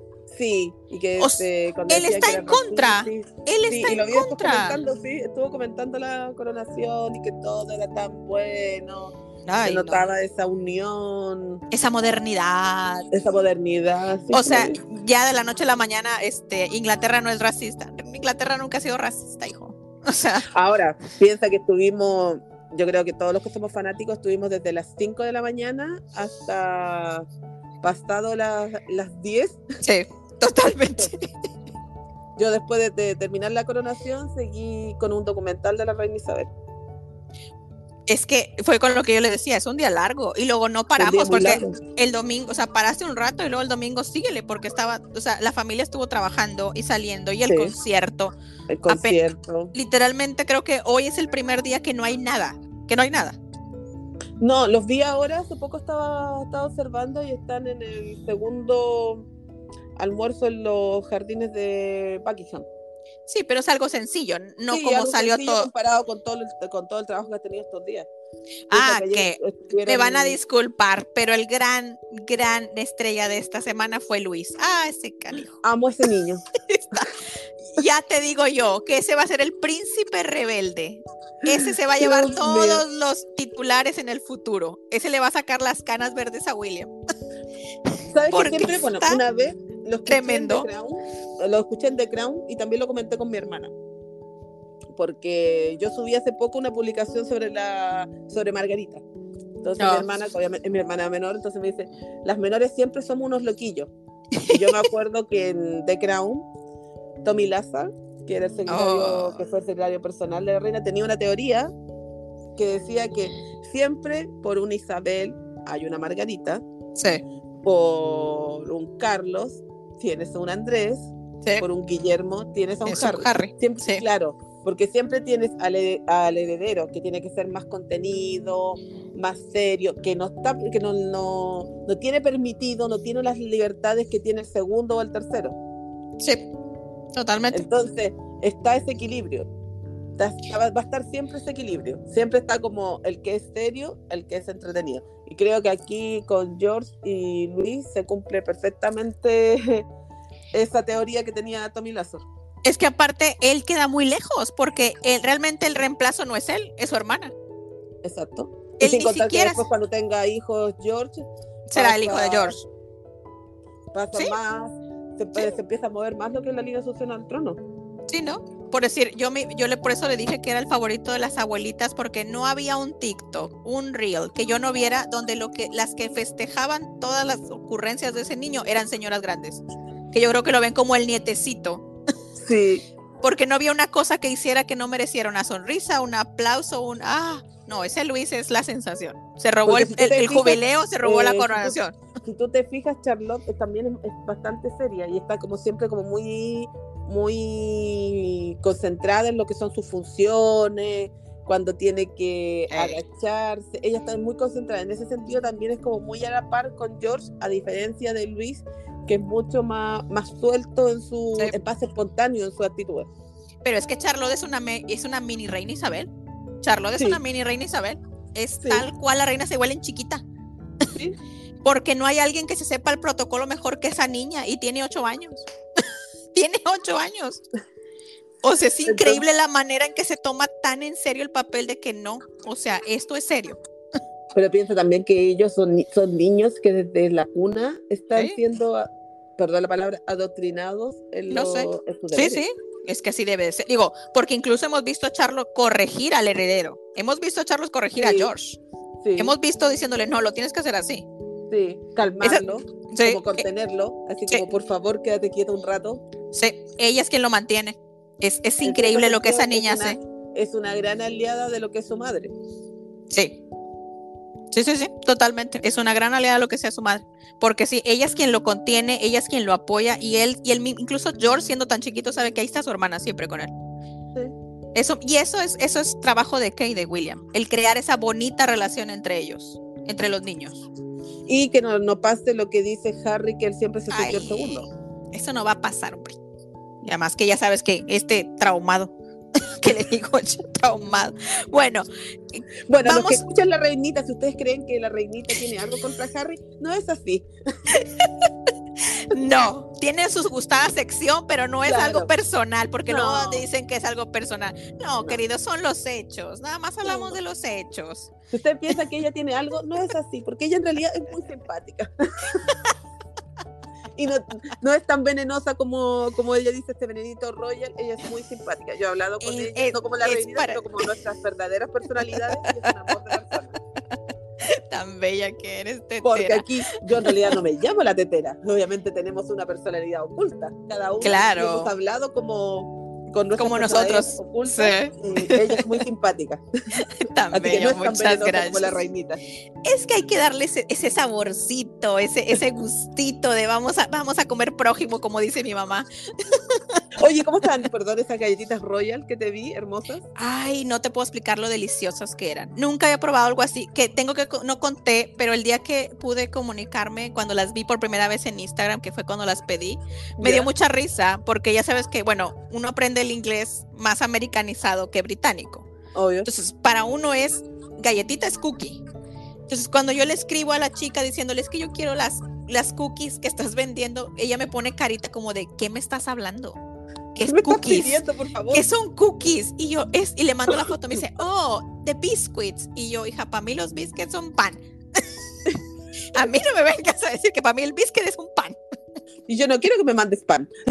Sí, y que
O
este, cuando
él está
que
en contra.
sí.
Él
Sí,
está
y lo
en contra.
comentando, sí, estuvo comentando la coronación y que todo era tan bueno,
Ay,
se
no.
notaba esa unión,
Esa modernidad.
esa modernidad.
O sea, ya de la noche a la mañana, este, Inglaterra no es racista. Inglaterra nunca ha sido racista, hijo. [laughs] O sea,
ahora, piensa que estuvimos, yo creo que todos los que somos fanáticos estuvimos desde las 5 de la mañana hasta pasado las, las 10.
sí, totalmente. [laughs]
Yo después de, de terminar la coronación seguí con un documental de la reina Isabel.
Es que fue con lo que yo le decía, es un día largo y luego no paramos porque el domingo, o sea, paraste un rato y luego el domingo síguele porque estaba, o sea, la familia estuvo trabajando y saliendo y el concierto.
El concierto.
literalmente creo que hoy es el primer día que no hay nada, que no hay nada.
No, los vi ahora, hace poco estaba, estaba observando y están en el segundo almuerzo en los jardines de Buckingham.
Sí, pero es algo sencillo, no como salió todo.
comparado con todo, el, con todo el trabajo que ha tenido estos días.
Ah, que te van a disculpar, pero el gran, gran estrella de esta semana fue Luis. Ah, ese canijo. [gasps]
Amo a ese niño. [laughs]
ya te digo yo que ese va a ser el príncipe rebelde. Ese se va a llevar todos los titulares en el futuro. Ese le va a sacar las canas verdes a William.
¿Sabes que siempre, bueno, una vez lo
tremendo.
En Crown, lo escuché en The Crown y también lo comenté con mi hermana. Porque yo subí hace poco una publicación sobre la sobre Margarita. Entonces mi hermana, obviamente es mi hermana menor, entonces me dice, las menores siempre somos unos loquillos. Y yo me [laughs] acuerdo que en The Crown, Tommy Laza, que era el secretario, oh. que fue el secretario personal de la reina, tenía una teoría que decía que siempre por una Isabel hay una Margarita.
Sí
por un Carlos tienes a un Andrés, por un Guillermo tienes a un Harry. Siempre, Claro, porque siempre tienes al, heredero que tiene que ser más contenido, más serio, que no está, que no, no, no tiene permitido, no tiene las libertades que tiene el segundo o el tercero.
Sí, totalmente.
Entonces, está ese equilibrio. Va a estar siempre ese equilibrio. Siempre está como el que es serio, el que es entretenido. Y creo que aquí con George y Luis se cumple perfectamente [laughs] esa teoría que tenía Tommy Lazo.
Es que aparte él queda muy lejos porque él, realmente el reemplazo no es él, es su hermana.
Exacto.
Él sin contar que
después cuando tenga hijos George
será el hijo de George.
Pasa más, se, se, empieza a mover más lo que es la Liga Sucesión al trono.
Sí, ¿no? Por decir, yo, me, yo le, por eso le dije que era el favorito de las abuelitas, porque no había un TikTok, un reel, que yo no viera donde lo que, las que festejaban todas las ocurrencias de ese niño eran señoras grandes, que yo creo que lo ven como el nietecito.
Sí. [laughs]
porque no había una cosa que hiciera que no mereciera una sonrisa, un aplauso, un, ah, no, ese Luis es la sensación. Se robó el, jubileo, se robó la eh, coronación.
Si tú, te fijas, Charlotte también es, es, bastante seria y está como siempre como muy muy concentrada en lo que son sus funciones, cuando tiene que agacharse. Ella está muy concentrada. En ese sentido también es como muy a la par con George, a diferencia de Luis, que es mucho más, más suelto en su sí. espontáneo en su actitud.
Pero es que Charlotte es una, es una mini reina Isabel. Charlotte es una mini reina Isabel. Es tal cual la reina se vuelve en chiquita. [laughs] Porque no hay alguien que se sepa el protocolo mejor que esa niña y tiene ocho años [laughs] tiene ocho años. O sea, es increíble la manera en que se toma tan en serio el papel de que no, o sea, esto es serio.
Pero piensa también que ellos son, son niños que desde la cuna están siendo, perdón la palabra, adoctrinados en
no sé. Sí, sí, es que así debe ser. Digo, porque incluso hemos visto a Charlo corregir al heredero. Hemos visto a Charlos corregir a George. Hemos visto diciéndole, no, lo tienes que hacer así.
Sí, calmarlo, como contenerlo, así como por favor quédate quieto un rato.
Sí, ella es quien lo mantiene. Es, es increíble lo que esa niña hace.
Es una gran aliada de lo que es su madre.
Sí. Sí, sí, sí, totalmente. Es una gran aliada de lo que sea su madre. Porque sí, ella es quien lo contiene, ella es quien lo apoya y él, y él incluso George siendo tan chiquito sabe que ahí está su hermana siempre con él. Sí. Eso, y eso es, eso es trabajo de Kay y de William, el crear esa bonita relación entre ellos, entre los niños.
Y que no, no pase lo que dice Harry, que él siempre se sintió el segundo.
Eso no va a pasar, hombre. Y además que ya sabes que este traumado, [laughs] que le digo traumado. Bueno,
bueno, los que escuchan la reinita, si ustedes creen que la reinita tiene algo contra Harry, no es así. [laughs]
No, tiene su gustada sección, pero no es algo personal, porque no. dicen que es algo personal. No, querido, son los hechos. Nada más hablamos de los hechos.
Si usted piensa que ella tiene algo, no es así, porque ella en realidad es muy simpática. [laughs] y no, es tan venenosa como, como ella dice este venenito Royal, ella es muy simpática. Yo he hablado con ella, no como la reina, sino como nuestras verdaderas personalidades, [laughs]
Tan bella que eres, tetera.
Porque aquí yo en realidad no me llamo la tetera. Obviamente tenemos una personalidad oculta. Cada uno
claro.
hemos hablado como con
Como nosotros.
ocultas, y ella es muy simpática. [laughs]
Bello,
no
muchas gracias.
como la reinita.
Es que hay que darle ese, ese saborcito, ese, ese gustito de vamos a, vamos a comer prójimo, como dice mi mamá. [laughs]
Oye, ¿cómo están? Perdón, esas galletitas Royal que te vi, hermosas.
Ay, no te puedo explicar lo deliciosas que eran. Nunca había probado algo así, que tengo que, no conté, pero el día que pude comunicarme, cuando las vi por primera vez en Instagram, que fue cuando las pedí, me dio
Ya.
mucha risa, porque ya sabes que, bueno, uno aprende el inglés más americanizado que británico.
Obvio.
Entonces, para uno es galletita es cookie. Entonces, cuando yo le escribo a la chica diciéndole es que yo quiero las, las cookies que estás vendiendo, ella me pone carita como de ¿qué me estás hablando? ¿Qué es
¿Qué me estás
cookies?
pidiendo, por
son cookies? Y yo, es, y le mando la foto, me dice, [laughs] oh, the biscuits. Y yo, hija, para mí los biscuits son pan. [laughs] a mí no me vengas a decir que para mí el biscuit es un pan.
Y yo no quiero que me mandes pan. [laughs]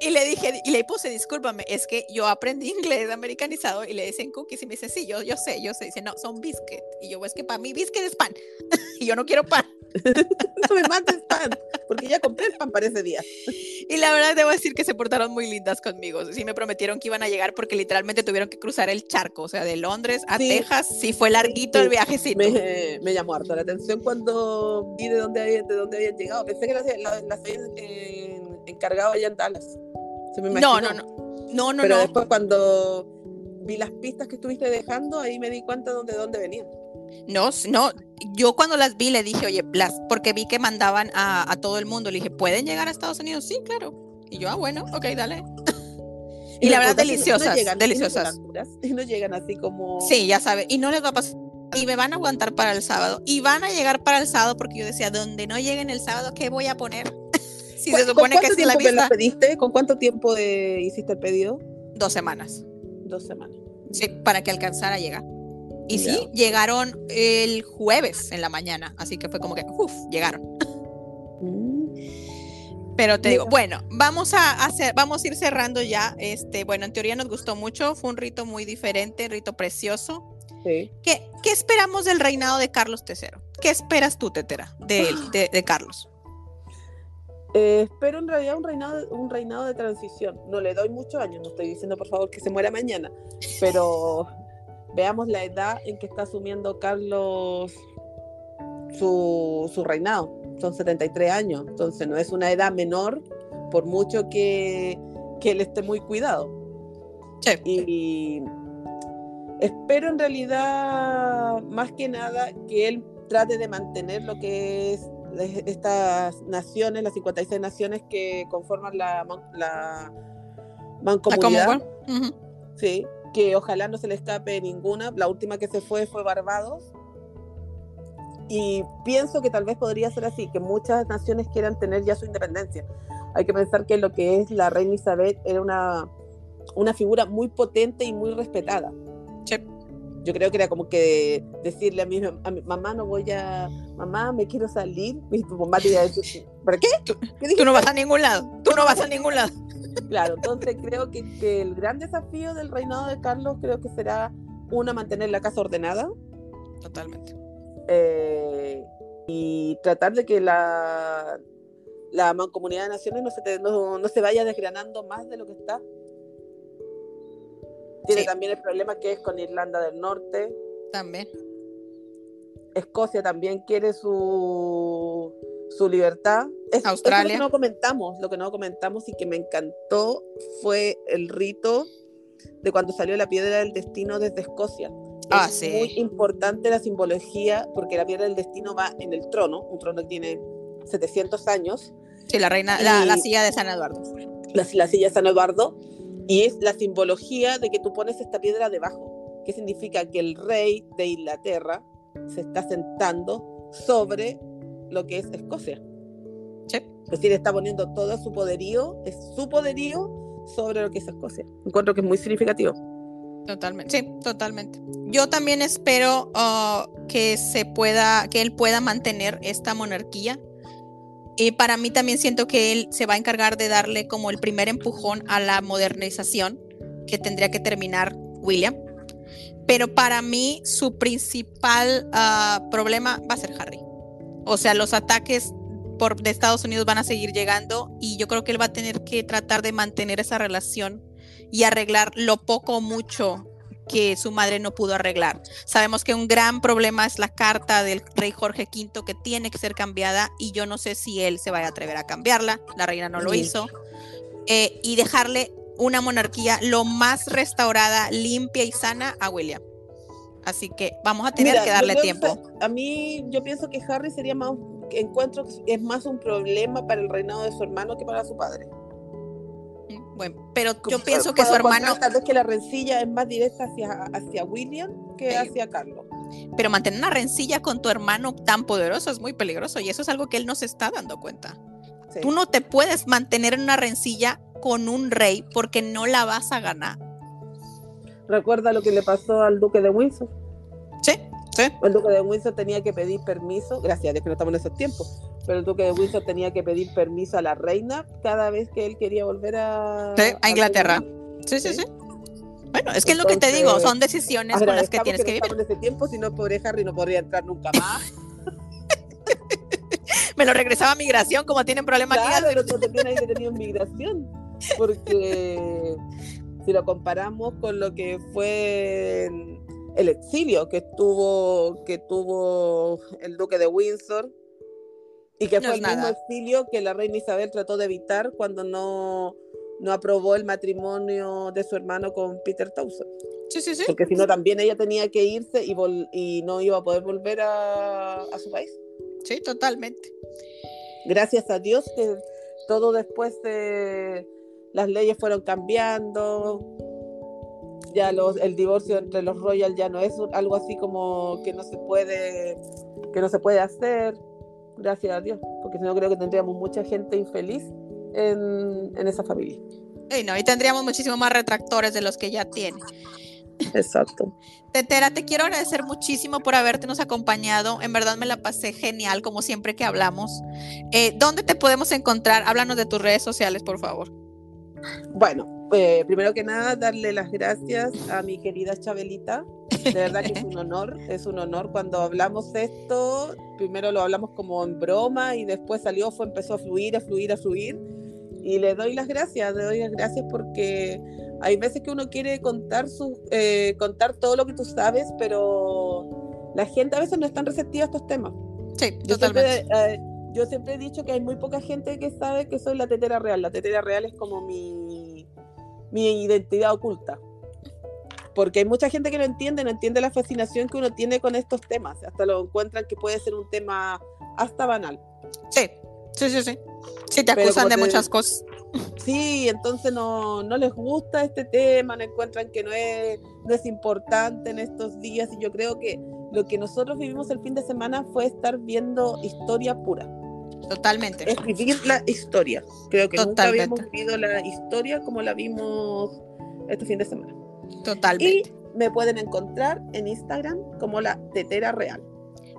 Y, y le dije, y le puse, discúlpame, es que yo aprendí inglés americanizado y le dicen cookies y me dice, sí, yo, yo sé, yo sé. Dice, no, son biscuit. Y yo, es que para mí biscuit es pan. [laughs] y yo no quiero pan. [laughs]
No me mandes pan, porque ya compré el pan para ese día.
Y la verdad debo decir que se portaron muy lindas conmigo. Sí me prometieron que iban a llegar porque literalmente tuvieron que cruzar el charco, o sea, de Londres a
Sí.
Texas. Sí fue larguito
Sí.
el viajecito.
Me, me llamó harto la atención cuando vi de dónde, había- de dónde habían llegado. Pensé que las, las, las eh, encargado allá en Dallas. Se me
No,
imaginó.
no, no. No, no,
Pero
no.
después cuando vi las pistas que estuviste dejando, ahí me di cuenta de dónde venían.
No, no, yo cuando las vi le dije, oye, las, porque vi que mandaban a, a todo el mundo, le dije, ¿pueden llegar a Estados Unidos? Sí, claro. Y yo, ah, bueno, ok, dale. [laughs] Y la verdad, deliciosas,
no llegan,
deliciosas.
Y no llegan así como...
Sí, ya sabe, y no les va a pasar. Y me van a aguantar para el sábado. Y van a llegar para el sábado porque yo decía, donde no lleguen el sábado, ¿qué voy a poner? Si
¿Cu-
se
¿Con
supone que es la vista,
pediste? ¿Con cuánto tiempo de, hiciste el pedido?
dos semanas.
Dos semanas.
Sí, para que alcanzara a llegar. Y sí, llegaron el jueves en la mañana, así que fue como que, uff, llegaron.
Mm.
Pero te digo, bueno, vamos a hacer, vamos a ir cerrando ya. Este, bueno, en teoría nos gustó mucho, fue un rito muy diferente, rito precioso.
Sí.
¿Qué, qué esperamos del reinado de Carlos III? ¿Qué esperas tú, Tetera, de, [gasps] de, de Carlos?
Eh, espero en realidad un reinado, un reinado de transición. No le doy muchos años, no estoy diciendo por favor que se muera mañana, pero veamos la edad en que está asumiendo Carlos su, su reinado. Son 73 años, entonces no es una edad menor, por mucho que, que él esté muy cuidado.
Sí.
Y espero en realidad, más que nada, que él trate de mantener lo que es estas naciones, las 56 naciones que conforman la, la
¿La
mancomunidad.
Commonwealth? Ujú.
Sí, que ojalá no se le escape ninguna. La última que se fue fue Barbados. Y pienso que tal vez podría ser así, que muchas naciones quieran tener ya su independencia. Hay que pensar que lo que es la reina Isabel era una, una figura muy potente y muy respetada.
Sí.
Yo creo que era como que decirle a mi, a mi mamá, no voy a, mamá, me quiero salir. Y tu mamá te iba a decir, ¿para qué? ¿Qué
Tú no vas a ningún lado, tú no vas a ningún lado.
Claro, entonces creo que, que el gran desafío del reinado de Carlos creo que será, una, mantener la casa ordenada
Totalmente.
eh, y tratar de que la, la mancomunidad de naciones no se, te- no, no se vaya desgranando más de lo que está. Tiene
Sí.
también el problema que es con Irlanda del Norte.
También.
Escocia también quiere su, su libertad. Es- eso es
Australia.
lo que no comentamos, lo que no comentamos y que me encantó fue el rito de cuando salió la piedra del destino desde Escocia.
Ah,
es
sí.
muy importante la simbología porque la piedra del destino va en el trono, un trono que tiene 700 años,
Sí, la reina, la, la silla de San Eduardo.
la, la silla de San Eduardo, y es la simbología de que tú pones esta piedra debajo, que significa que el rey de Inglaterra se está sentando sobre lo que es Escocia.
Sí.
Es decir, está poniendo todo su poderío, es su poderío sobre lo que es Escocia. Encuentro que es muy significativo.
Totalmente, sí, totalmente. Yo también espero ah, que se pueda, que él pueda mantener esta monarquía. Y para mí también siento que él se va a encargar de darle como el primer empujón a la modernización que tendría que terminar William. Pero para mí su principal ah, problema va a ser Harry. O sea, los ataques por, de Estados Unidos van a seguir llegando y yo creo que él va a tener que tratar de mantener esa relación y arreglar lo poco o mucho que su madre no pudo arreglar. Sabemos que un gran problema es la carta del rey Jorge V que tiene que ser cambiada y yo no sé si él se vaya a atrever a cambiarla, la reina no lo hizo, eh, y dejarle una monarquía lo más restaurada, limpia y sana a William. Así que vamos a tener que darle tiempo.
A mí yo pienso que Harry sería más, encuentro que es más un problema para el reinado de su hermano que para su padre.
Bueno, pero yo pienso que su hermano...
Tal vez que la rencilla es más directa hacia, hacia William que hacia Carlos.
Pero mantener una rencilla con tu hermano tan poderoso es muy peligroso y eso es algo que él no se está dando cuenta. Tú no te puedes mantener en una rencilla con un rey porque no la vas a ganar.
¿Recuerda lo que le pasó al duque de Windsor?
Sí, sí.
El duque de Windsor tenía que pedir permiso, gracias a Dios que no estamos en esos tiempos, pero el duque de Windsor tenía que pedir permiso a la reina cada vez que él quería volver a,
a Inglaterra. Sí, sí, sí, Bueno, es que es lo que te digo, son decisiones con las que tienes que, vivir.
En ese tiempo, si no, pobre Harry no podría entrar nunca más. [laughs]
Me lo regresaba a migración, como tienen problemas
claro, aquí. Claro, pero que tenía migración. Porque si lo comparamos con lo que fue el exilio que tuvo, que tuvo el duque de Windsor, y que fue el mismo exilio que la reina Isabel trató de evitar cuando no, no aprobó el matrimonio de su hermano con Peter Townsend.
Sí, sí, sí.
Porque si no, también ella tenía que irse y, y no iba a poder volver a, a, su país.
Sí, totalmente.
Gracias a Dios que todo después de las leyes fueron cambiando. Ya los, el divorcio entre los royals ya no es algo así como que no se puede que no se puede hacer gracias a Dios, porque si no creo que tendríamos mucha gente infeliz en, en esa familia.
Y no, y tendríamos muchísimo más retractores de los que ya tiene.
Exacto.
Tetera, te quiero agradecer muchísimo por habernos acompañado. En verdad me la pasé genial, como siempre que hablamos. Eh, ¿Dónde te podemos encontrar? Háblanos de tus redes sociales, por favor.
Bueno, eh, primero que nada, darle las gracias a mi querida Chabelita. De verdad que es un honor, es un honor. Cuando hablamos esto, primero lo hablamos como en broma y después salió, fue, empezó a fluir, a fluir, a fluir. Y le doy las gracias, le doy las gracias porque hay veces que uno quiere contar, su, eh, contar todo lo que tú sabes, pero la gente a veces no es tan receptiva a estos temas.
Sí, totalmente.
Eh, yo siempre he dicho que hay muy poca gente que sabe que soy la tetera real. La tetera real es como mi, mi identidad oculta. Porque hay mucha gente que lo entiende, no entiende la fascinación que uno tiene con estos temas. Hasta lo encuentran que puede ser un tema hasta banal.
Sí, sí, sí, sí. Sí, te acusan de muchas cosas.
Sí, entonces no, no les gusta este tema, no encuentran que no es, no es importante en estos días. Y yo creo que lo que nosotros vivimos el fin de semana fue estar viendo historia pura.
Totalmente.
Es vivir la historia. Creo que nunca habíamos vivido la historia como la vimos este fin de semana.
Totalmente.
Y me pueden encontrar en Instagram como la Tetera Real.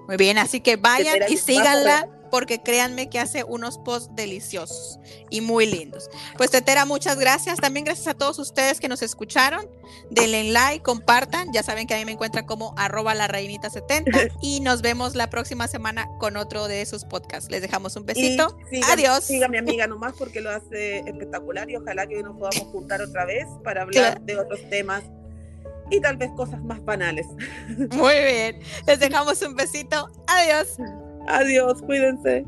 Muy bien, así que vayan y síganla porque créanme que hace unos posts deliciosos y muy lindos. Pues Tetera, muchas gracias. También gracias a todos ustedes que nos escucharon. Denle like, compartan. Ya saben que a mí me encuentran como arroba la reinita 70 [laughs] y nos vemos la próxima semana con otro de sus podcasts. Les dejamos un besito. Adiós.
Siga mi amiga [laughs] nomás porque lo hace espectacular y ojalá que nos podamos juntar otra vez para hablar de otros temas y tal vez cosas más banales.
Muy bien. Les dejamos un besito. Adiós. [laughs]
Adiós, cuídense.